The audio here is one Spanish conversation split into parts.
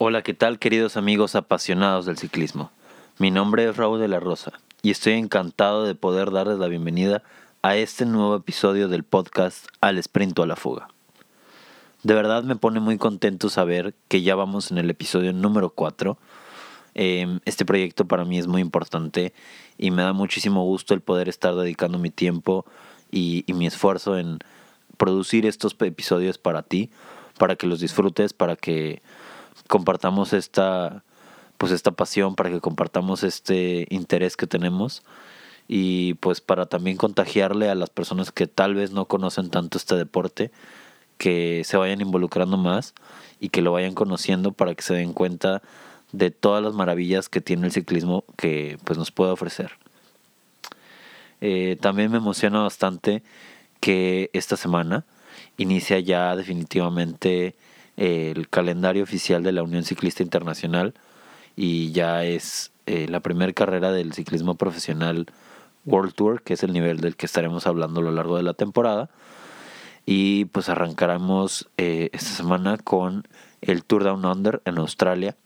Hola, ¿qué tal queridos amigos apasionados del ciclismo? Mi nombre es Raúl de la Rosa y estoy encantado de poder darles la bienvenida a este nuevo episodio del podcast Al Sprint a la Fuga. De verdad me pone muy contento saber que ya vamos en el episodio número 4. Em, este proyecto para mí es muy importante y me da muchísimo gusto el poder estar dedicando mi tiempo y, y mi esfuerzo en producir estos episodios para ti, para que los disfrutes, para que compartamos esta pues esta pasión, para que compartamos este interés que tenemos y pues para también contagiarle a las personas que tal vez no conocen tanto este deporte, que se vayan involucrando más y que lo vayan conociendo para que se den cuenta de todas las maravillas que tiene el ciclismo que pues nos puede ofrecer. Eh, también me emociona bastante que esta semana inicia ya definitivamente el calendario oficial de la Unión Ciclista Internacional y ya es eh, la primera carrera del ciclismo profesional World Tour, que es el nivel del que estaremos hablando a lo largo de la temporada. Y pues arrancaremos eh, esta semana con el Tour Down Under en Australia.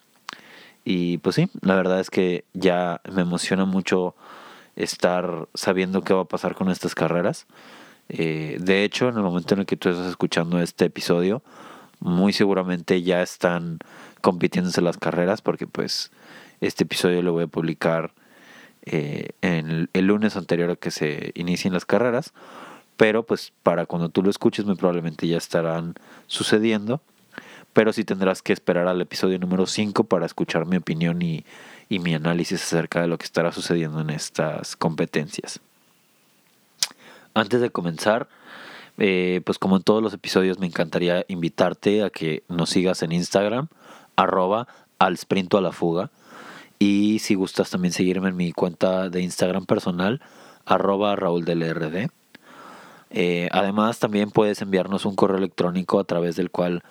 Y pues sí, la verdad es que ya me emociona mucho estar sabiendo qué va a pasar con estas carreras. Eh, de hecho, en el momento en el que tú estás escuchando este episodio, muy seguramente ya están compitiéndose las carreras porque pues este episodio lo voy a publicar eh, en el, lunes anterior a que se inicien las carreras pero pues para cuando tú lo escuches muy probablemente ya estarán sucediendo pero sí tendrás que esperar al episodio número 5 para escuchar mi opinión y, y mi análisis acerca de lo que estará sucediendo en estas competencias. Antes de comenzar eh, pues como en todos los episodios me encantaría invitarte a que nos sigas en Instagram, arroba al sprinto a la fuga. Y si gustas también seguirme en mi cuenta de Instagram personal, arroba Raúl. Eh, además también puedes enviarnos un correo electrónico a través del cual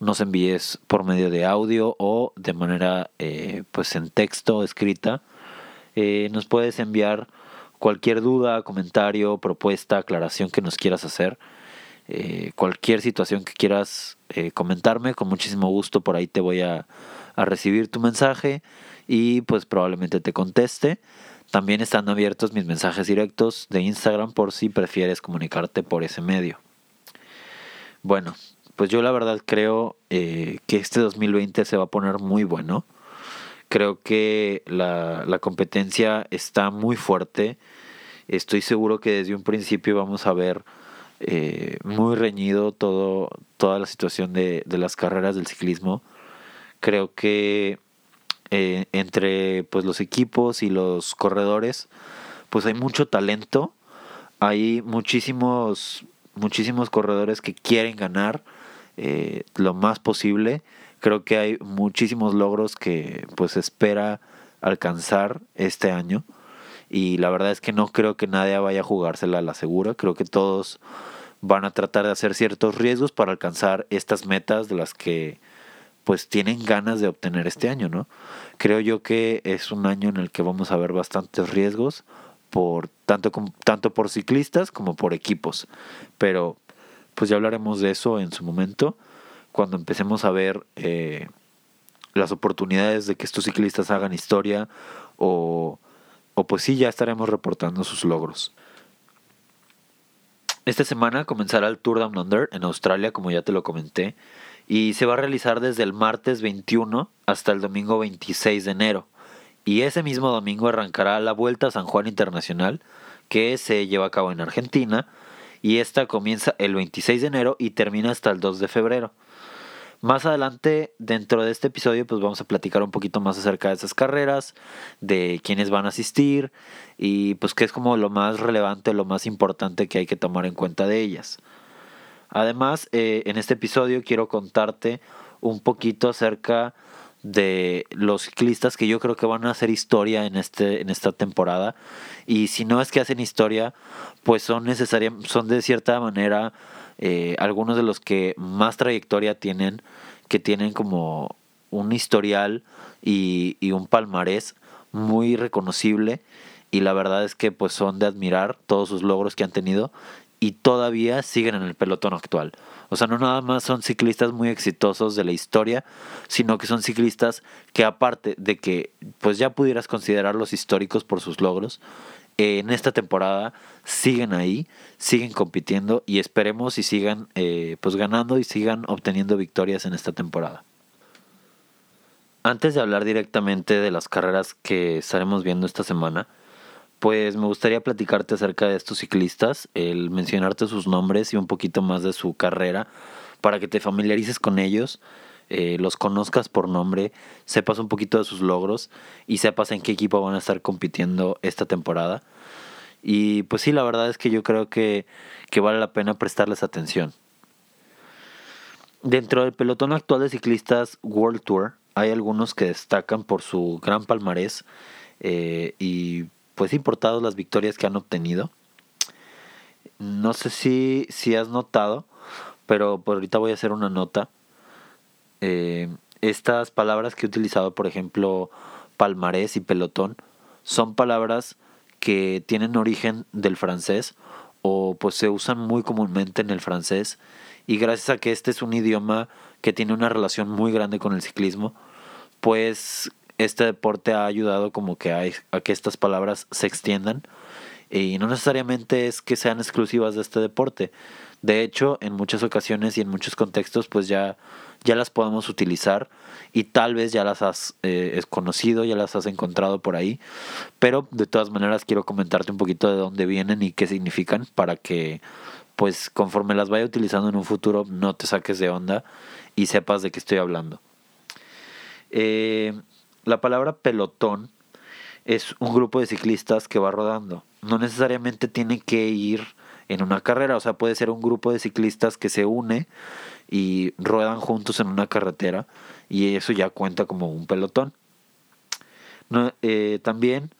nos envíes por medio de audio o de manera eh, pues en texto escrita. nos puedes enviar cualquier duda, comentario, propuesta, aclaración que nos quieras hacer, eh, cualquier situación que quieras eh, comentarme, con muchísimo gusto por ahí te voy a, recibir tu mensaje y pues probablemente te conteste. También están abiertos mis mensajes directos de Instagram por si prefieres comunicarte por ese medio. Bueno, pues yo la verdad creo eh, que este 2020 se va a poner muy bueno. Creo que la, la competencia está muy fuerte. Estoy seguro que desde un principio vamos a ver eh, muy reñido todo, toda la situación de, de, las carreras del ciclismo. Creo que eh, entre pues, los equipos y los corredores, pues hay mucho talento. Hay muchísimos, muchísimos corredores que quieren ganar eh, lo más posible creo que hay muchísimos logros que pues espera alcanzar este año. Y la verdad es que no creo que nadie vaya a jugársela a la segura, creo que todos van a tratar de hacer ciertos riesgos para alcanzar estas metas de las que pues tienen ganas de obtener este año, ¿no? Creo yo que es un año en el que vamos a ver bastantes riesgos por tanto tanto por ciclistas como por equipos, pero pues ya hablaremos de eso en su momento cuando empecemos a ver eh, las oportunidades de que estos ciclistas hagan historia o, o pues sí, ya estaremos reportando sus logros. Esta semana comenzará el Tour Down Under en Australia, como ya te lo comenté, y se va a realizar desde el martes 21 hasta el domingo 26 de enero. Y ese mismo domingo arrancará la Vuelta a San Juan Internacional, que se lleva a cabo en Argentina, y esta comienza el 26 de enero y termina hasta el 2 de febrero. Más adelante, dentro de este episodio, pues vamos a platicar un poquito más acerca de esas carreras, de quiénes van a asistir y pues qué es como lo más relevante, lo más importante que hay que tomar en cuenta de ellas. Además, eh, en este episodio quiero contarte un poquito acerca de los ciclistas que yo creo que van a hacer historia en este en esta temporada y si no es que hacen historia pues son necesarias son de cierta manera eh, algunos de los que más trayectoria tienen, que tienen como un historial y, un palmarés muy reconocible y la verdad es que pues son de admirar todos sus logros que han tenido y todavía siguen en el pelotón actual. O sea, no nada más son ciclistas muy exitosos de la historia, sino que son ciclistas que aparte de que pues ya pudieras considerarlos históricos por sus logros, en esta temporada siguen ahí, siguen compitiendo y esperemos y sigan eh, pues ganando y sigan obteniendo victorias en esta temporada. Antes de hablar directamente de las carreras que estaremos viendo esta semana, pues me gustaría platicarte acerca de estos ciclistas, el mencionarte sus nombres y un poquito más de su carrera para que te familiarices con ellos, eh, los conozcas por nombre, sepas un poquito de sus logros y sepas en qué equipo van a estar compitiendo esta temporada. Y pues sí, la verdad es que yo creo que, que vale la pena prestarles atención. Dentro del pelotón actual de ciclistas World Tour hay algunos que destacan por su gran palmarés eh, y pues importados las victorias que han obtenido. No sé si, si has notado, pero por ahorita voy a hacer una nota. Eh, estas palabras que he utilizado, por ejemplo, palmarés y pelotón, son palabras que tienen origen del francés o pues se usan muy comúnmente en el francés. Y gracias a que este es un idioma que tiene una relación muy grande con el ciclismo, pues este deporte ha ayudado como que a, que estas palabras se extiendan y no necesariamente es que sean exclusivas de este deporte. De hecho, en muchas ocasiones y en muchos contextos, pues ya, ya las podemos utilizar y tal vez ya las has eh, conocido, ya las has encontrado por ahí. Pero de todas maneras quiero comentarte un poquito de dónde vienen y qué significan para que, pues conforme las vaya utilizando en un futuro, no te saques de onda y sepas de qué estoy hablando. Eh, la palabra pelotón es un grupo de ciclistas que va rodando. No necesariamente tiene que ir en una carrera, o sea, puede ser un grupo de ciclistas que se une y ruedan juntos en una carretera y eso ya cuenta como un pelotón. Eh, también,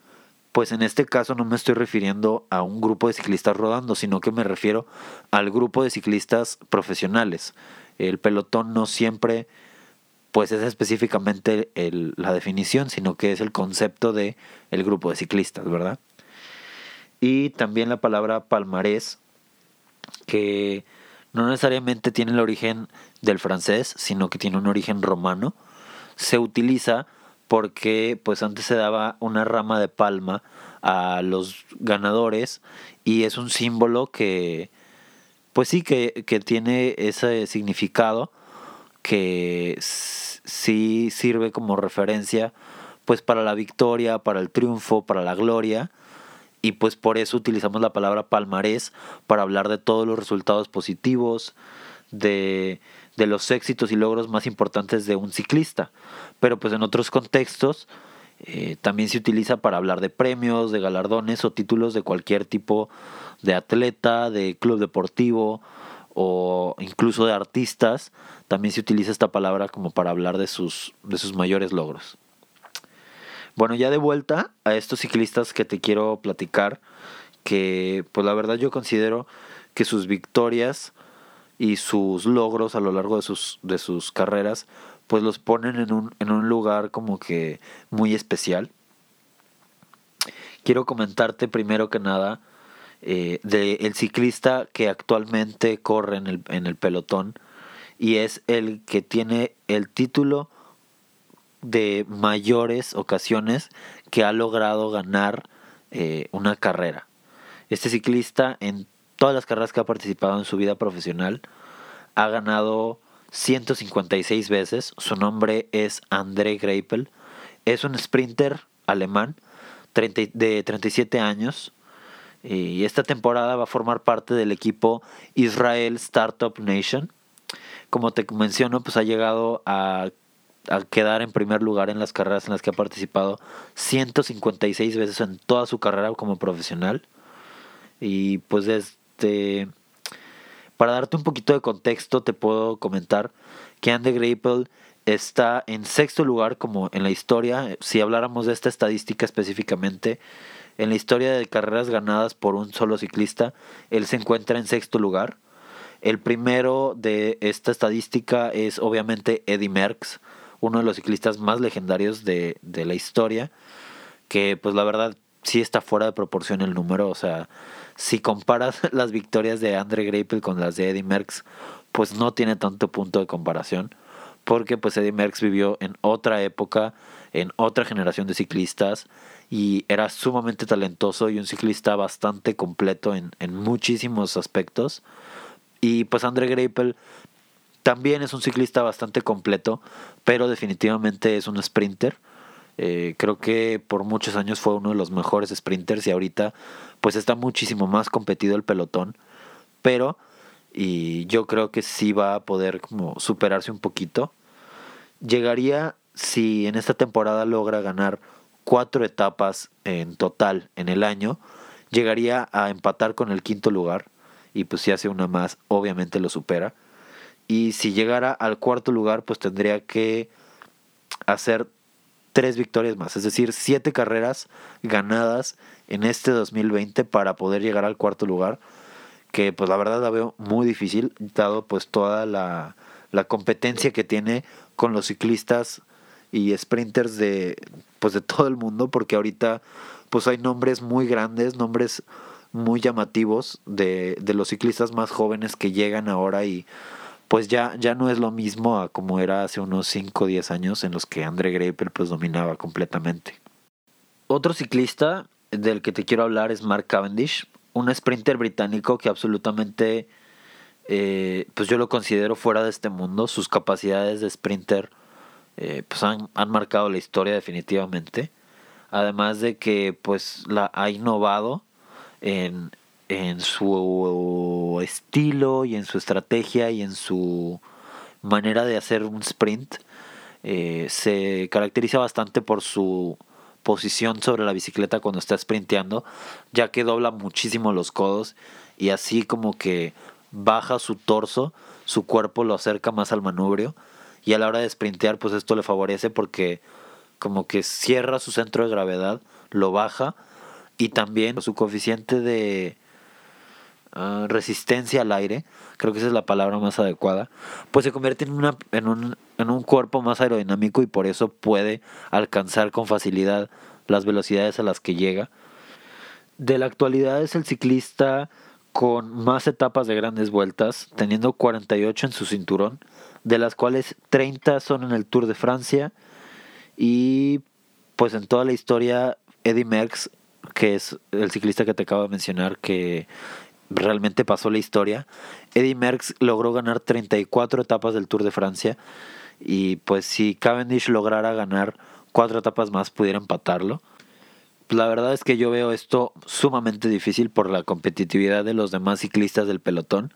pues en este caso no me estoy refiriendo a un grupo de ciclistas rodando, sino que me refiero al grupo de ciclistas profesionales. El pelotón no siempre pues es específicamente la definición, sino que es el concepto de el grupo de ciclistas, ¿verdad? Y también la palabra palmarés, que no necesariamente tiene el origen del francés, sino que tiene un origen romano, se utiliza porque pues antes se daba una rama de palma a los ganadores y es un símbolo que pues sí que, que tiene ese significado que sí sirve como referencia pues para la victoria, para el triunfo, para la gloria y pues por eso utilizamos la palabra palmarés para hablar de todos los resultados positivos, de, de los éxitos y logros más importantes de un ciclista. Pero pues en otros contextos eh, también se utiliza para hablar de premios, de galardones o títulos de cualquier tipo de atleta, de club deportivo o incluso de artistas, también se utiliza esta palabra como para hablar de sus, de sus mayores logros. Bueno, ya de vuelta a estos ciclistas que te quiero platicar, que pues la verdad yo considero que sus victorias y sus logros a lo largo de sus, de sus carreras, pues los ponen en un, en un lugar como que muy especial. Quiero comentarte primero que nada eh, del ciclista que actualmente corre en el, en el pelotón y es el que tiene el título de mayores ocasiones que ha logrado ganar eh, una carrera. Este ciclista en todas las carreras que ha participado en su vida profesional ha ganado 156 veces. Su nombre es André Greipel. Es un sprinter alemán de 37 años y esta temporada va a formar parte del equipo Israel Startup Nation. Como te menciono, pues ha llegado a, quedar en primer lugar en las carreras en las que ha participado 156 veces en toda su carrera como profesional. Y pues desde... Para darte un poquito de contexto, te puedo comentar que Andy Greipel está en sexto lugar como en la historia. Si habláramos de esta estadística específicamente, en la historia de carreras ganadas por un solo ciclista, él se encuentra en sexto lugar. El primero de esta estadística es obviamente Eddie Merckx, uno de los ciclistas más legendarios de, la historia, que pues la verdad sí está fuera de proporción el número, o sea, si comparas las victorias de Andre Greipel con las de Eddie Merckx, pues no tiene tanto punto de comparación, porque pues Eddie Merckx vivió en otra época, en otra generación de ciclistas, y era sumamente talentoso y un ciclista bastante completo en, en muchísimos aspectos. Y pues Andre Greipel también es un ciclista bastante completo, pero definitivamente es un sprinter. Eh, creo que por muchos años fue uno de los mejores sprinters y ahorita pues está muchísimo más competido el pelotón. Pero y yo creo que sí va a poder como superarse un poquito. Llegaría si en esta temporada logra ganar cuatro etapas en total en el año, llegaría a empatar con el quinto lugar y pues si hace una más obviamente lo supera. Y si llegara al cuarto lugar pues tendría que hacer tres victorias más, es decir, siete carreras ganadas en este 2020 para poder llegar al cuarto lugar, que pues la verdad la veo muy difícil, dado pues toda la, la competencia que tiene con los ciclistas y sprinters de pues de todo el mundo, porque ahorita pues hay nombres muy grandes, nombres muy llamativos de, de los ciclistas más jóvenes que llegan ahora y pues ya, ya no es lo mismo a como era hace unos 5 o 10 años en los que André Greipel pues dominaba completamente. Otro ciclista del que te quiero hablar es Mark Cavendish, un sprinter británico que absolutamente eh, pues yo lo considero fuera de este mundo. Sus capacidades de sprinter eh, pues han, han, marcado la historia definitivamente. Además de que pues la ha innovado en, en su estilo y en su estrategia y en su manera de hacer un sprint. Eh, se caracteriza bastante por su posición sobre la bicicleta cuando está sprinteando, ya que dobla muchísimo los codos y así como que baja su torso, su cuerpo lo acerca más al manubrio y a la hora de sprintear pues esto le favorece porque como que cierra su centro de gravedad, lo baja y también su coeficiente de Ah, resistencia al aire, creo que esa es la palabra más adecuada, pues se convierte en, una, en, un, en un cuerpo más aerodinámico y por eso puede alcanzar con facilidad las velocidades a las que llega. De la actualidad es el ciclista con más etapas de grandes vueltas, teniendo 48 en su cinturón, de las cuales 30 son en el Tour de Francia y pues en toda la historia Eddie Merckx, que es el ciclista que te acabo de mencionar, que realmente pasó la historia. Eddie Merckx logró ganar 34 etapas del Tour de Francia y pues si Cavendish lograra ganar cuatro etapas más pudiera empatarlo. La verdad es que yo veo esto sumamente difícil por la competitividad de los demás ciclistas del pelotón,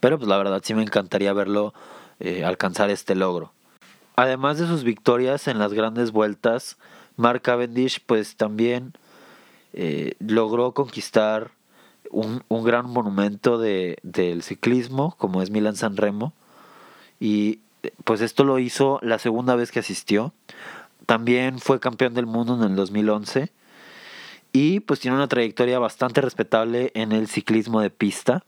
pero pues la verdad sí me encantaría verlo eh, alcanzar este logro. Además de sus victorias en las grandes vueltas, Mark Cavendish pues también eh, logró conquistar un, un gran monumento de, del ciclismo, como es Milan San Remo. Y pues esto lo hizo la segunda vez que asistió. También fue campeón del mundo en el 2011. Y pues tiene una trayectoria bastante respetable en el ciclismo de pista.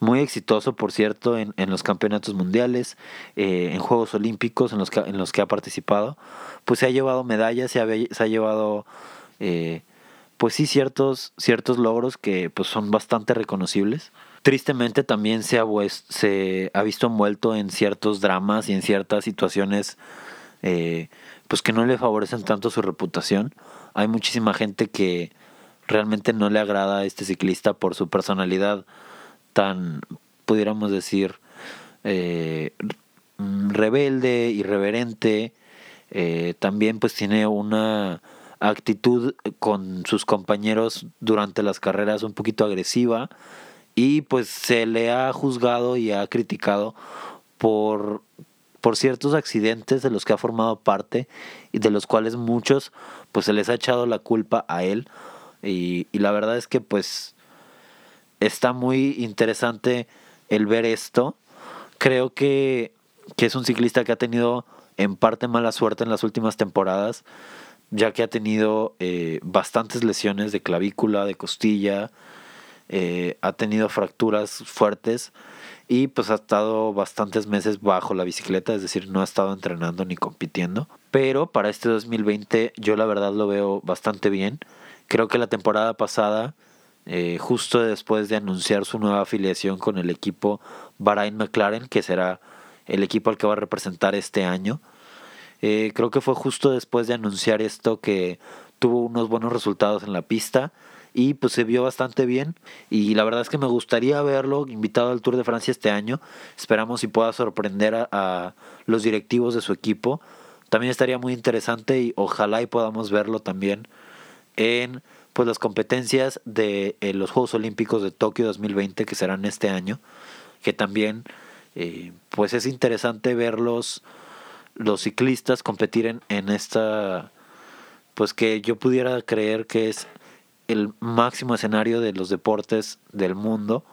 Muy exitoso, por cierto, en, en los campeonatos mundiales, eh, en Juegos Olímpicos en los, que, en los que ha participado. Pues se ha llevado medallas, se ha, se ha llevado eh, pues sí ciertos, ciertos logros que pues son bastante reconocibles. Tristemente también se ha, se ha visto envuelto en ciertos dramas y en ciertas situaciones eh, pues que no le favorecen tanto su reputación. Hay muchísima gente que realmente no le agrada a este ciclista por su personalidad tan, pudiéramos decir, eh, rebelde, irreverente. Eh, también pues tiene una actitud con sus compañeros durante las carreras un poquito agresiva y pues se le ha juzgado y ha criticado por, por ciertos accidentes de los que ha formado parte y de los cuales muchos pues se les ha echado la culpa a él y, y la verdad es que pues está muy interesante el ver esto creo que, que es un ciclista que ha tenido en parte mala suerte en las últimas temporadas ya que ha tenido eh, bastantes lesiones de clavícula, de costilla, eh, ha tenido fracturas fuertes y pues ha estado bastantes meses bajo la bicicleta, es decir, no ha estado entrenando ni compitiendo. Pero para este 2020 yo la verdad lo veo bastante bien. Creo que la temporada pasada eh, justo después de anunciar su nueva afiliación con el equipo Bahrain McLaren, que será el equipo al que va a representar este año. Eh, creo que fue justo después de anunciar esto que tuvo unos buenos resultados en la pista y pues se vio bastante bien y la verdad es que me gustaría verlo invitado al Tour de Francia este año. Esperamos si pueda sorprender a, los directivos de su equipo. También estaría muy interesante y ojalá y podamos verlo también en pues las competencias de eh, los Juegos Olímpicos de Tokio 2020 que serán este año, que también eh, pues es interesante verlos los ciclistas competir en, en esta pues que yo pudiera creer que es el máximo escenario de los deportes del mundo,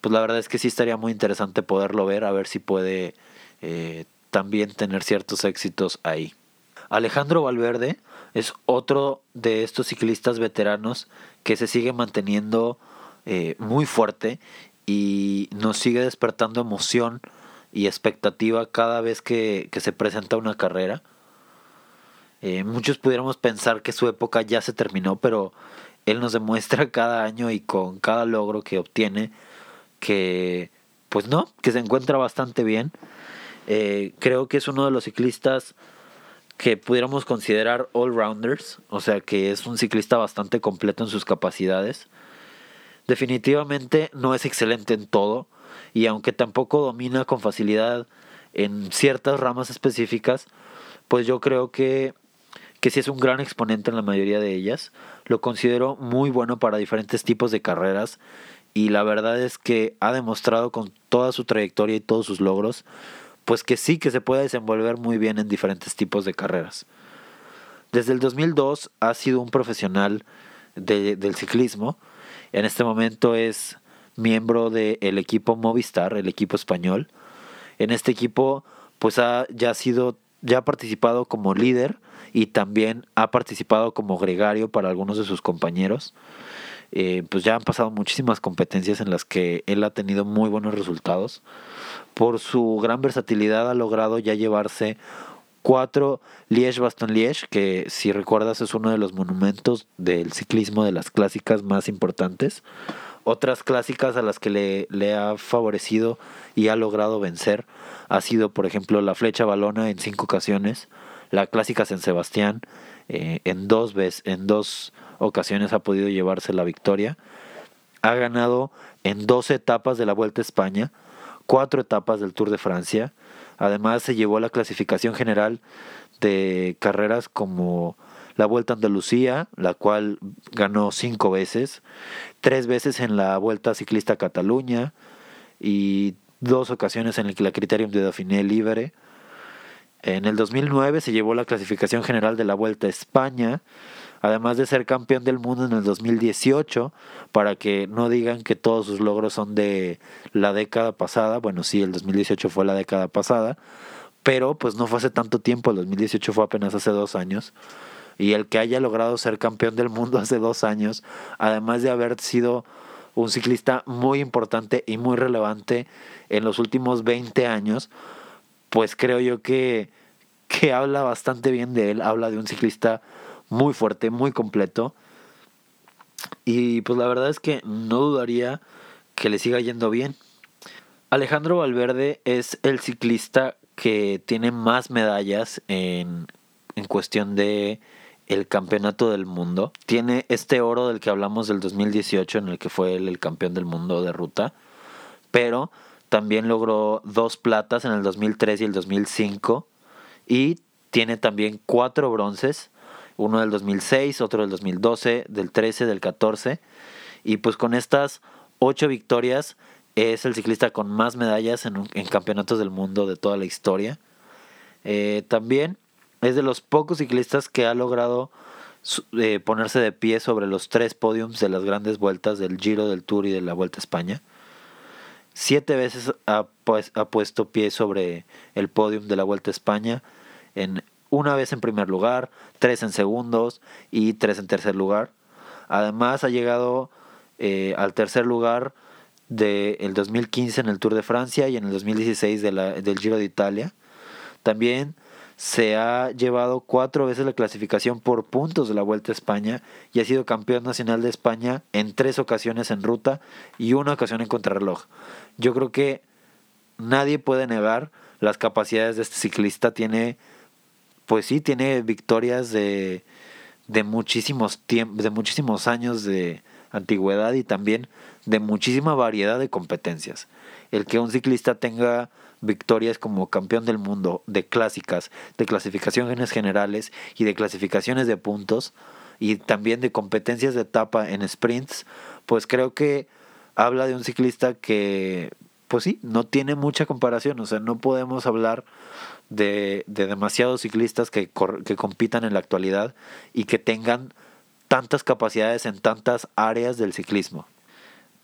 pues la verdad es que sí estaría muy interesante poderlo ver, a ver si puede eh, también tener ciertos éxitos ahí. Alejandro Valverde es otro de estos ciclistas veteranos que se sigue manteniendo eh, muy fuerte y nos sigue despertando emoción y expectativa cada vez que, que se presenta una carrera. Eh, muchos pudiéramos pensar que su época ya se terminó, pero él nos demuestra cada año y con cada logro que obtiene que, pues no, que se encuentra bastante bien. Eh, creo que es uno de los ciclistas que pudiéramos considerar all-rounders, o sea que es un ciclista bastante completo en sus capacidades. Definitivamente no es excelente en todo y aunque tampoco domina con facilidad en ciertas ramas específicas, pues yo creo que que sí es un gran exponente en la mayoría de ellas. Lo considero muy bueno para diferentes tipos de carreras y la verdad es que ha demostrado con toda su trayectoria y todos sus logros, pues que sí que se puede desenvolver muy bien en diferentes tipos de carreras. Desde el 2002 ha sido un profesional del ciclismo. En este momento es miembro del equipo Movistar, el equipo español. En este equipo pues ha ya sido ya ha participado como líder y también ha participado como gregario para algunos de sus compañeros. Eh, pues ya han pasado muchísimas competencias en las que él ha tenido muy buenos resultados. Por su gran versatilidad ha logrado ya llevarse cuatro Liège-Bastogne-Liège, que si recuerdas es uno de los monumentos del ciclismo de las clásicas más importantes. Otras clásicas a las que le, le ha favorecido y ha logrado vencer ha sido, por ejemplo, la flecha balona en cinco ocasiones, la clásica San Sebastián eh, en, dos veces, en dos ocasiones ha podido llevarse la victoria. Ha ganado en dos etapas de la Vuelta a España, cuatro etapas del Tour de Francia. Además se llevó la clasificación general de carreras como la Vuelta a Andalucía, la cual ganó cinco veces, tres veces en la Vuelta Ciclista a Cataluña y dos ocasiones en la Criterium de Dauphiné Libre. En el 2009 se llevó la clasificación general de la Vuelta a España, además de ser campeón del mundo en el 2018, para que no digan que todos sus logros son de la década pasada. Bueno, sí, el 2018 fue la década pasada, pero pues no fue hace tanto tiempo, el 2018 fue apenas hace dos años. Y el que haya logrado ser campeón del mundo hace dos años, además de haber sido un ciclista muy importante y muy relevante en los últimos 20 años, pues creo yo que, que habla bastante bien de él, habla de un ciclista muy fuerte, muy completo. Y pues la verdad es que no dudaría que le siga yendo bien. Alejandro Valverde es el ciclista que tiene más medallas en, en cuestión de el campeonato del mundo. Tiene este oro del que hablamos del 2018 en el que fue el campeón del mundo de ruta. Pero también logró dos platas en el 2003 y el 2005. Y tiene también cuatro bronces. Uno del 2006, otro del 2012, del 13, del 14. Y pues con estas ocho victorias es el ciclista con más medallas en, campeonatos del mundo de toda la historia. Eh, también es de los pocos ciclistas que ha logrado eh, ponerse de pie sobre los tres podiums de las grandes vueltas del Giro, del Tour y de la Vuelta a España. Siete veces ha, pues, puesto pie sobre el podium de la Vuelta a España, en, una vez en primer lugar, tres en segundos y tres en tercer lugar. Además ha llegado eh, al tercer lugar del 2015 en el Tour de Francia y en el 2016 de la, del Giro de Italia. También se ha llevado cuatro veces la clasificación por puntos de la Vuelta a España y ha sido campeón nacional de España en tres ocasiones en ruta y una ocasión en contrarreloj. Yo creo que nadie puede negar las capacidades de este ciclista. Tiene, pues sí, tiene victorias de, de muchísimos de muchísimos años de antigüedad y también de muchísima variedad de competencias. El que un ciclista tenga victorias como campeón del mundo de clásicas, de clasificaciones generales y de clasificaciones de puntos y también de competencias de etapa en sprints, pues creo que habla de un ciclista que, pues sí, no tiene mucha comparación, o sea, no podemos hablar de, de demasiados ciclistas que, que compitan en la actualidad y que tengan tantas capacidades en tantas áreas del ciclismo.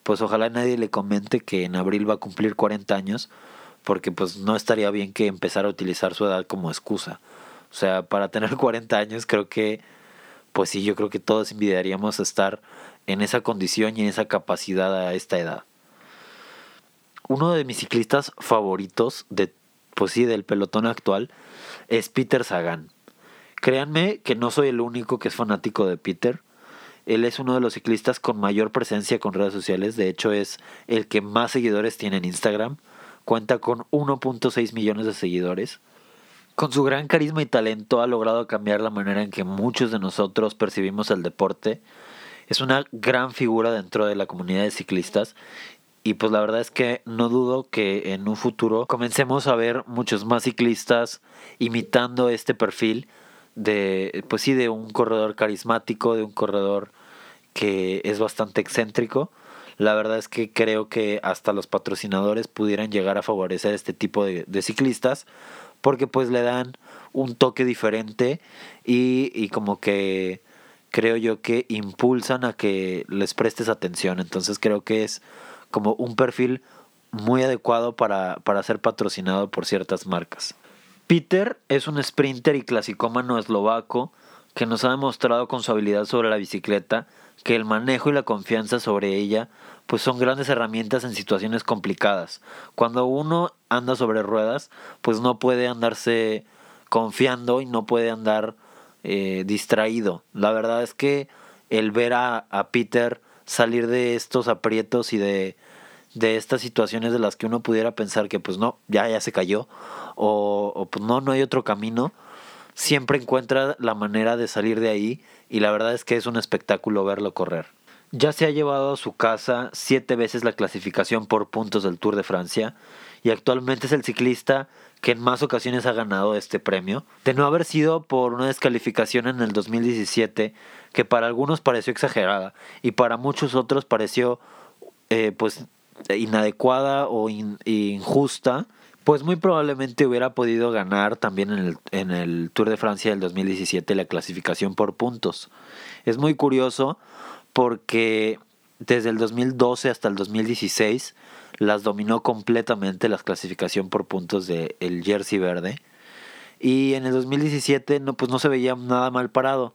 Pues ojalá nadie le comente que en abril va a cumplir 40 años, porque pues no estaría bien que empezara a utilizar su edad como excusa. O sea, para tener 40 años creo que, pues sí, yo creo que todos envidiaríamos estar en esa condición y en esa capacidad a esta edad. Uno de mis ciclistas favoritos, de, pues del pelotón actual, es Peter Sagan. Créanme que no soy el único que es fanático de Peter. Él es uno de los ciclistas con mayor presencia con redes sociales. De hecho, es el que más seguidores tiene en Instagram cuenta con 1.6 millones de seguidores. Con su gran carisma y talento ha logrado cambiar la manera en que muchos de nosotros percibimos el deporte. Es una gran figura dentro de la comunidad de ciclistas y pues la verdad es que no dudo que en un futuro comencemos a ver muchos más ciclistas imitando este perfil de pues sí de un corredor carismático, de un corredor que es bastante excéntrico la verdad es que creo que hasta los patrocinadores pudieran llegar a favorecer este tipo de, ciclistas porque pues le dan un toque diferente y, y, como que creo yo que impulsan a que les prestes atención. Entonces creo que es como un perfil muy adecuado para, para ser patrocinado por ciertas marcas. Peter es un sprinter y clasicómano eslovaco que nos ha demostrado con su habilidad sobre la bicicleta que el manejo y la confianza sobre ella pues son grandes herramientas en situaciones complicadas. Cuando uno anda sobre ruedas, pues no puede andarse confiando y no puede andar eh, distraído. La verdad es que el ver a, Peter salir de estos aprietos y de, de, estas situaciones de las que uno pudiera pensar que pues no, ya, ya se cayó o, o pues no, no hay otro camino, siempre encuentra la manera de salir de ahí y la verdad es que es un espectáculo verlo correr. Ya se ha llevado a su casa siete veces la clasificación por puntos del Tour de Francia y actualmente es el ciclista que en más ocasiones ha ganado este premio. De no haber sido por una descalificación en el 2017 que para algunos pareció exagerada y para muchos otros pareció eh, pues inadecuada o injusta, pues muy probablemente hubiera podido ganar también en el, en el Tour de Francia del 2017 la clasificación por puntos. Es muy curioso porque desde el 2012 hasta el 2016 las dominó completamente la clasificación por puntos del el jersey verde. Y en el 2017 no, pues no se veía nada mal parado.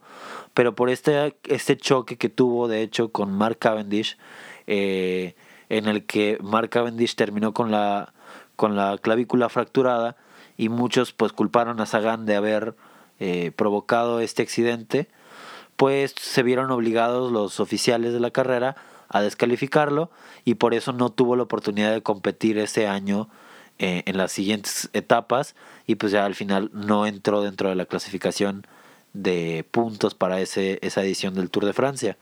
Pero por este, este choque que tuvo, de hecho, con Mark Cavendish, eh, en el que Mark Cavendish terminó con la, con la clavícula fracturada y muchos pues culparon a Sagan de haber eh, provocado este accidente pues se vieron obligados los oficiales de la carrera a descalificarlo y por eso no tuvo la oportunidad de competir ese año eh, en las siguientes etapas y pues ya al final no entró dentro de la clasificación de puntos para ese, esa edición del Tour de Francia.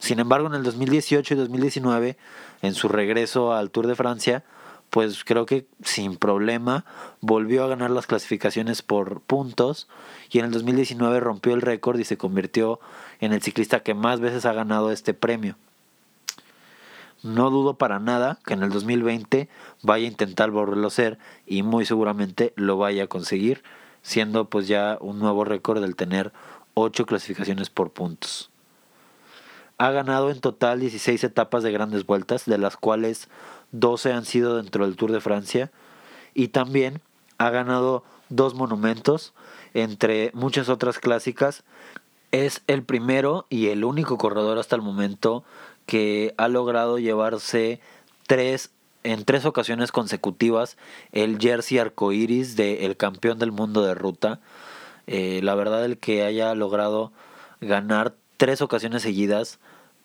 Sin embargo, en el 2018 y 2019, en su regreso al Tour de Francia, pues creo que sin problema volvió a ganar las clasificaciones por puntos y en el 2019 rompió el récord y se convirtió en el ciclista que más veces ha ganado este premio. No dudo para nada que en el 2020 vaya a intentar volverlo a hacer y muy seguramente lo vaya a conseguir, siendo pues ya un nuevo récord del tener 8 clasificaciones por puntos. Ha ganado en total 16 etapas de grandes vueltas, de las cuales 12 han sido dentro del Tour de Francia y también ha ganado dos monumentos entre muchas otras clásicas. Es el primero y el único corredor hasta el momento que ha logrado llevarse tres en tres ocasiones consecutivas el jersey arcoiris del campeón del mundo de ruta. Eh, la verdad, el que haya logrado ganar tres ocasiones seguidas,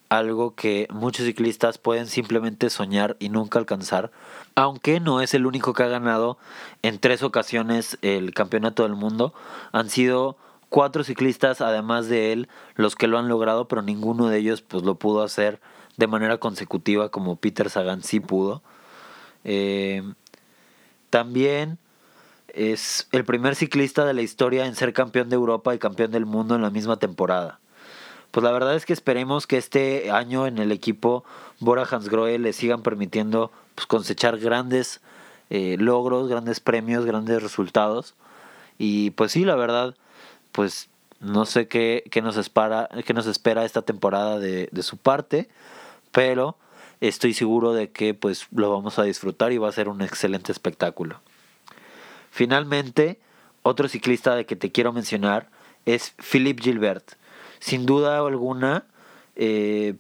algo que muchos ciclistas pueden simplemente soñar y nunca alcanzar, aunque no es el único que ha ganado en tres ocasiones el campeonato del mundo, han sido cuatro ciclistas además de él los que lo han logrado, pero ninguno de ellos pues lo pudo hacer de manera consecutiva como Peter Sagan sí pudo. Eh, también es el primer ciclista de la historia en ser campeón de Europa y campeón del mundo en la misma temporada. Pues la verdad es que esperemos que este año en el equipo Bora Hansgrohe le sigan permitiendo pues, cosechar grandes eh, logros, grandes premios, grandes resultados. Y pues sí, la verdad, pues no sé qué, nos, espera, qué nos espera esta temporada de, de su parte, pero estoy seguro de que pues lo vamos a disfrutar y va a ser un excelente espectáculo. Finalmente, otro ciclista de que te quiero mencionar es Philippe Gilbert. Sin duda alguna, eh,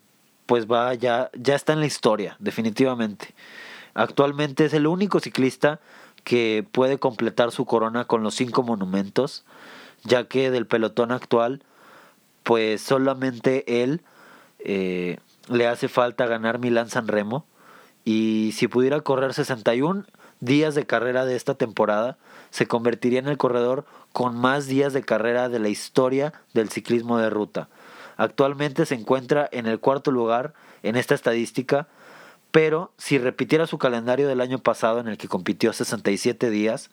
pues va ya, ya está en la historia, definitivamente. Actualmente es el único ciclista que puede completar su corona con los cinco monumentos, ya que del pelotón actual, pues solamente él eh, le hace falta ganar Milán San Remo y si pudiera correr 61 días de carrera de esta temporada, se convertiría en el corredor con más días de carrera de la historia del ciclismo de ruta. Actualmente se encuentra en el cuarto lugar en esta estadística, pero si repitiera su calendario del año pasado en el que compitió 67 días,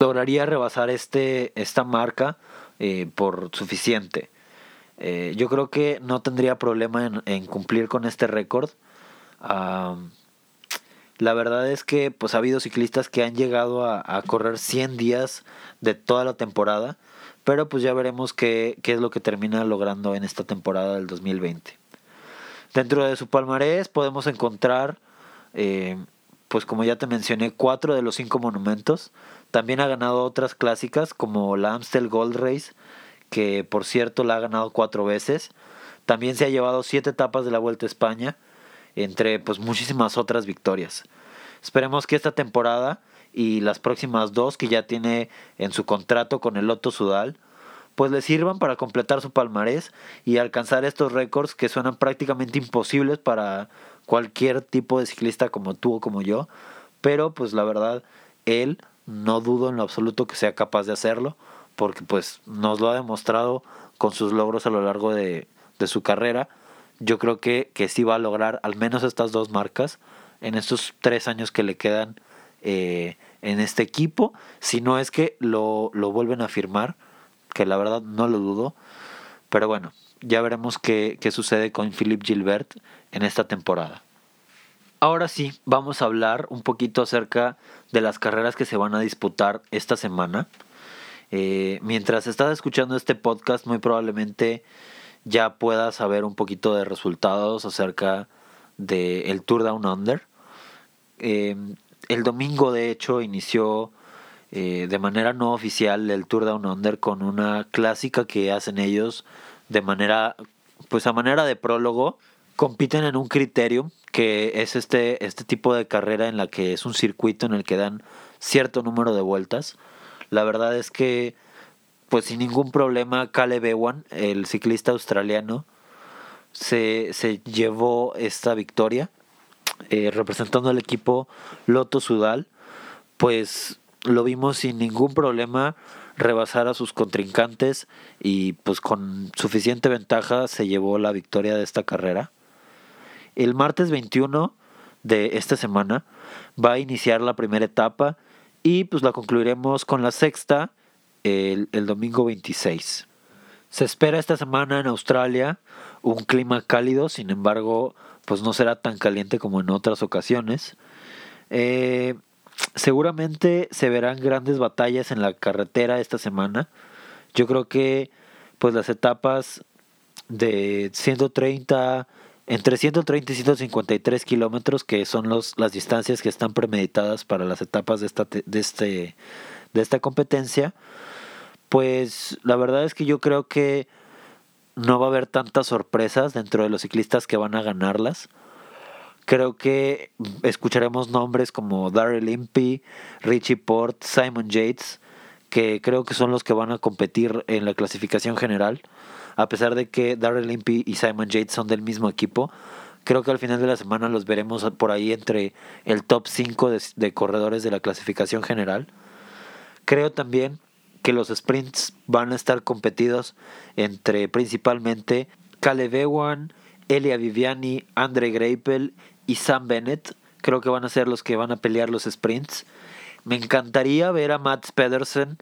lograría rebasar este, esta marca eh, por suficiente. Eh, yo creo que no tendría problema en, cumplir con este récord. la verdad es que pues ha habido ciclistas que han llegado a, correr 100 días de toda la temporada, pero pues ya veremos qué, es lo que termina logrando en esta temporada del 2020. Dentro de su palmarés podemos encontrar, eh, pues como ya te mencioné, cuatro de los cinco monumentos. También ha ganado otras clásicas como la Amstel Gold Race, que por cierto la ha ganado cuatro veces. También se ha llevado siete etapas de la Vuelta a España, entre pues muchísimas otras victorias. Esperemos que esta temporada y las próximas dos que ya tiene en su contrato con el Loto Sudal, pues le sirvan para completar su palmarés y alcanzar estos récords que suenan prácticamente imposibles para cualquier tipo de ciclista como tú o como yo, pero pues la verdad él no dudo en lo absoluto que sea capaz de hacerlo porque pues nos lo ha demostrado con sus logros a lo largo de, su carrera. Yo creo que, que sí va a lograr al menos estas dos marcas en estos tres años que le quedan eh, en este equipo. Si no es que lo, lo vuelven a firmar, que la verdad no lo dudo. Pero bueno, ya veremos qué, qué sucede con Philippe Gilbert en esta temporada. Ahora sí, vamos a hablar un poquito acerca de las carreras que se van a disputar esta semana. Eh, mientras estás escuchando este podcast, muy probablemente ya puedas saber un poquito de resultados acerca del Tour Down Under. Eh, el domingo, de hecho, inició eh, de manera no oficial el Tour Down Under con una clásica que hacen ellos de manera, pues a manera de prólogo. Compiten en un criterio que es este, este tipo de carrera en la que es un circuito en el que dan cierto número de vueltas la verdad es que, pues sin ningún problema, Caleb Ewan, el ciclista australiano, se, llevó esta victoria eh, representando al equipo Loto Sudal. Pues lo vimos sin ningún problema rebasar a sus contrincantes y pues con suficiente ventaja se llevó la victoria de esta carrera. El martes 21 de esta semana va a iniciar la primera etapa y pues la concluiremos con la sexta el, domingo 26. Se espera esta semana en Australia un clima cálido, sin embargo, pues no será tan caliente como en otras ocasiones. Eh, seguramente se verán grandes batallas en la carretera esta semana. Yo creo que pues las etapas de 130 entre 130 y 153 kilómetros, que son los, las distancias que están premeditadas para las etapas de esta, de, este, de esta competencia, pues la verdad es que yo creo que no va a haber tantas sorpresas dentro de los ciclistas que van a ganarlas. Creo que escucharemos nombres como Darrell Impey, Richie Port, Simon Yates, que creo que son los que van a competir en la clasificación general. A pesar de que Darrell Impey y Simon Yates son del mismo equipo, creo que al final de la semana los veremos por ahí entre el top 5 de, corredores de la clasificación general. Creo también que los sprints van a estar competidos entre principalmente Caleb Ewan, Elia Viviani, Andre Greipel y Sam Bennett. Creo que van a ser los que van a pelear los sprints. Me encantaría ver a Matt Pedersen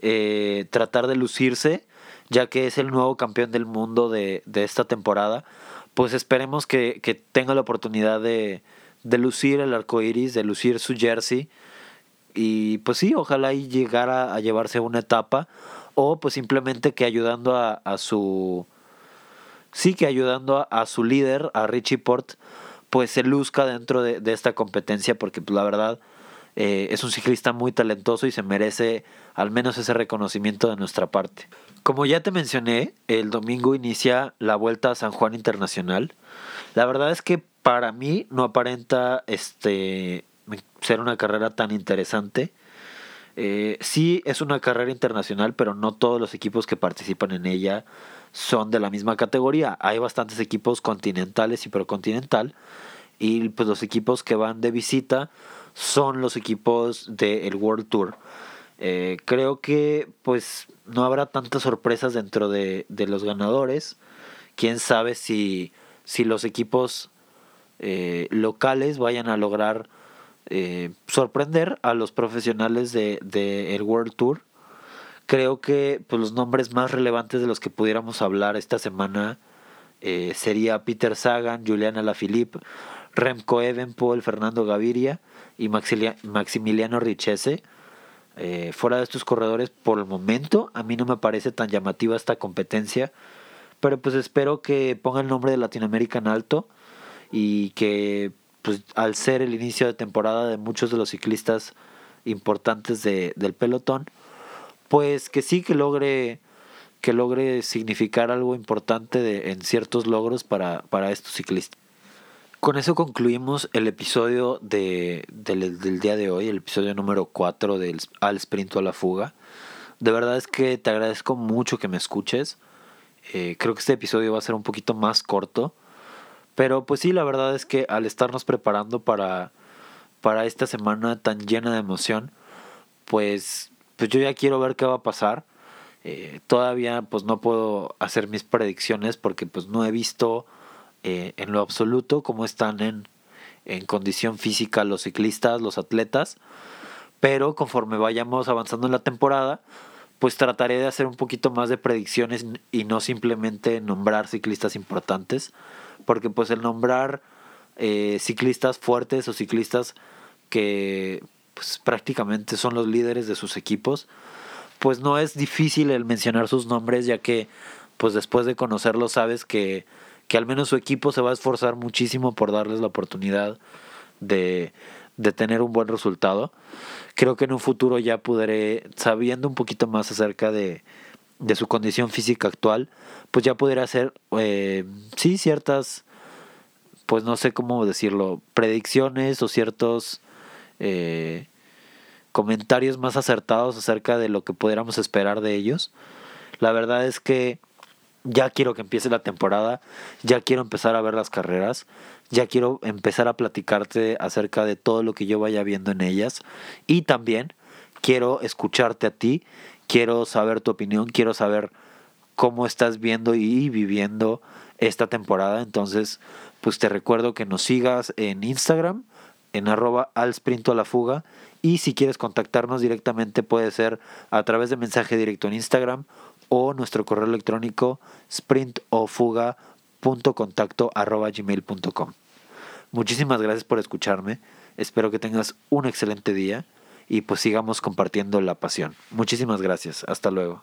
eh, tratar de lucirse, ya que es el nuevo campeón del mundo de, esta temporada. Pues esperemos que, tenga la oportunidad de, lucir el arco iris, de lucir su jersey. Y pues sí, ojalá y llegara a llevarse una etapa. O pues simplemente que ayudando a, su. Sí, que ayudando a, su líder, a Richie Port, pues se luzca dentro de, esta competencia. Porque pues la verdad eh, es un ciclista muy talentoso y se merece al menos ese reconocimiento de nuestra parte. Como ya te mencioné, el domingo inicia la Vuelta a San Juan Internacional. La verdad es que para mí no aparenta este, ser una carrera tan interesante. Eh, sí es una carrera internacional, pero no todos los equipos que participan en ella son de la misma categoría. Hay bastantes equipos continentales y procontinental. Y pues los equipos que van de visita son los equipos del World Tour. Eh, creo que pues no habrá tantas sorpresas dentro de, los ganadores. Quién sabe si, si los equipos eh, locales vayan a lograr eh, sorprender a los profesionales del de, el World Tour. Creo que pues, los nombres más relevantes de los que pudiéramos hablar esta semana sería Peter Sagan, Julian Alaphilippe, Remco Evenpol, Fernando Gaviria y Maximiliano Richese. Eh, fuera de estos corredores, por el momento, a mí no me parece tan llamativa esta competencia. Pero pues espero que ponga el nombre de Latinoamérica en alto y que pues al ser el inicio de temporada de muchos de los ciclistas importantes de, del pelotón, pues que sí que logre que logre significar algo importante de, en ciertos logros para, para estos ciclistas. Con eso concluimos el episodio de, del, día de hoy, el episodio número 4 del Al Sprint a la Fuga. De verdad es que te agradezco mucho que me escuches. Eh, creo que este episodio va a ser un poquito más corto. Pero pues sí, la verdad es que al estarnos preparando para, para esta semana tan llena de emoción, pues, pues yo ya quiero ver qué va a pasar. Eh, todavía pues no puedo hacer mis predicciones porque pues no he visto eh, en lo absoluto cómo están en, en condición física los ciclistas, los atletas, pero conforme vayamos avanzando en la temporada, pues trataré de hacer un poquito más de predicciones y no simplemente nombrar ciclistas importantes, porque pues el nombrar eh, ciclistas fuertes o ciclistas que pues, prácticamente son los líderes de sus equipos, pues no es difícil el mencionar sus nombres, ya que pues después de conocerlos sabes que que al menos su equipo se va a esforzar muchísimo por darles la oportunidad de, tener un buen resultado. Creo que en un futuro ya podré, sabiendo un poquito más acerca de, su condición física actual, pues ya podré hacer, eh, sí, ciertas, pues no sé cómo decirlo, predicciones o ciertos eh, comentarios más acertados acerca de lo que pudiéramos esperar de ellos. La verdad es que ya quiero que empiece la temporada, ya quiero empezar a ver las carreras, ya quiero empezar a platicarte acerca de todo lo que yo vaya viendo en ellas y también quiero escucharte a ti, quiero saber tu opinión, quiero saber cómo estás viendo y viviendo esta temporada. Entonces, pues te recuerdo que nos sigas en Instagram, en arroba al sprint a la fuga. Y si quieres contactarnos directamente puede ser a través de mensaje directo en Instagram o nuestro correo electrónico sprintofuga.contacto.gmail.com Muchísimas gracias por escucharme. Espero que tengas un excelente día y pues sigamos compartiendo la pasión. Muchísimas gracias. Hasta luego.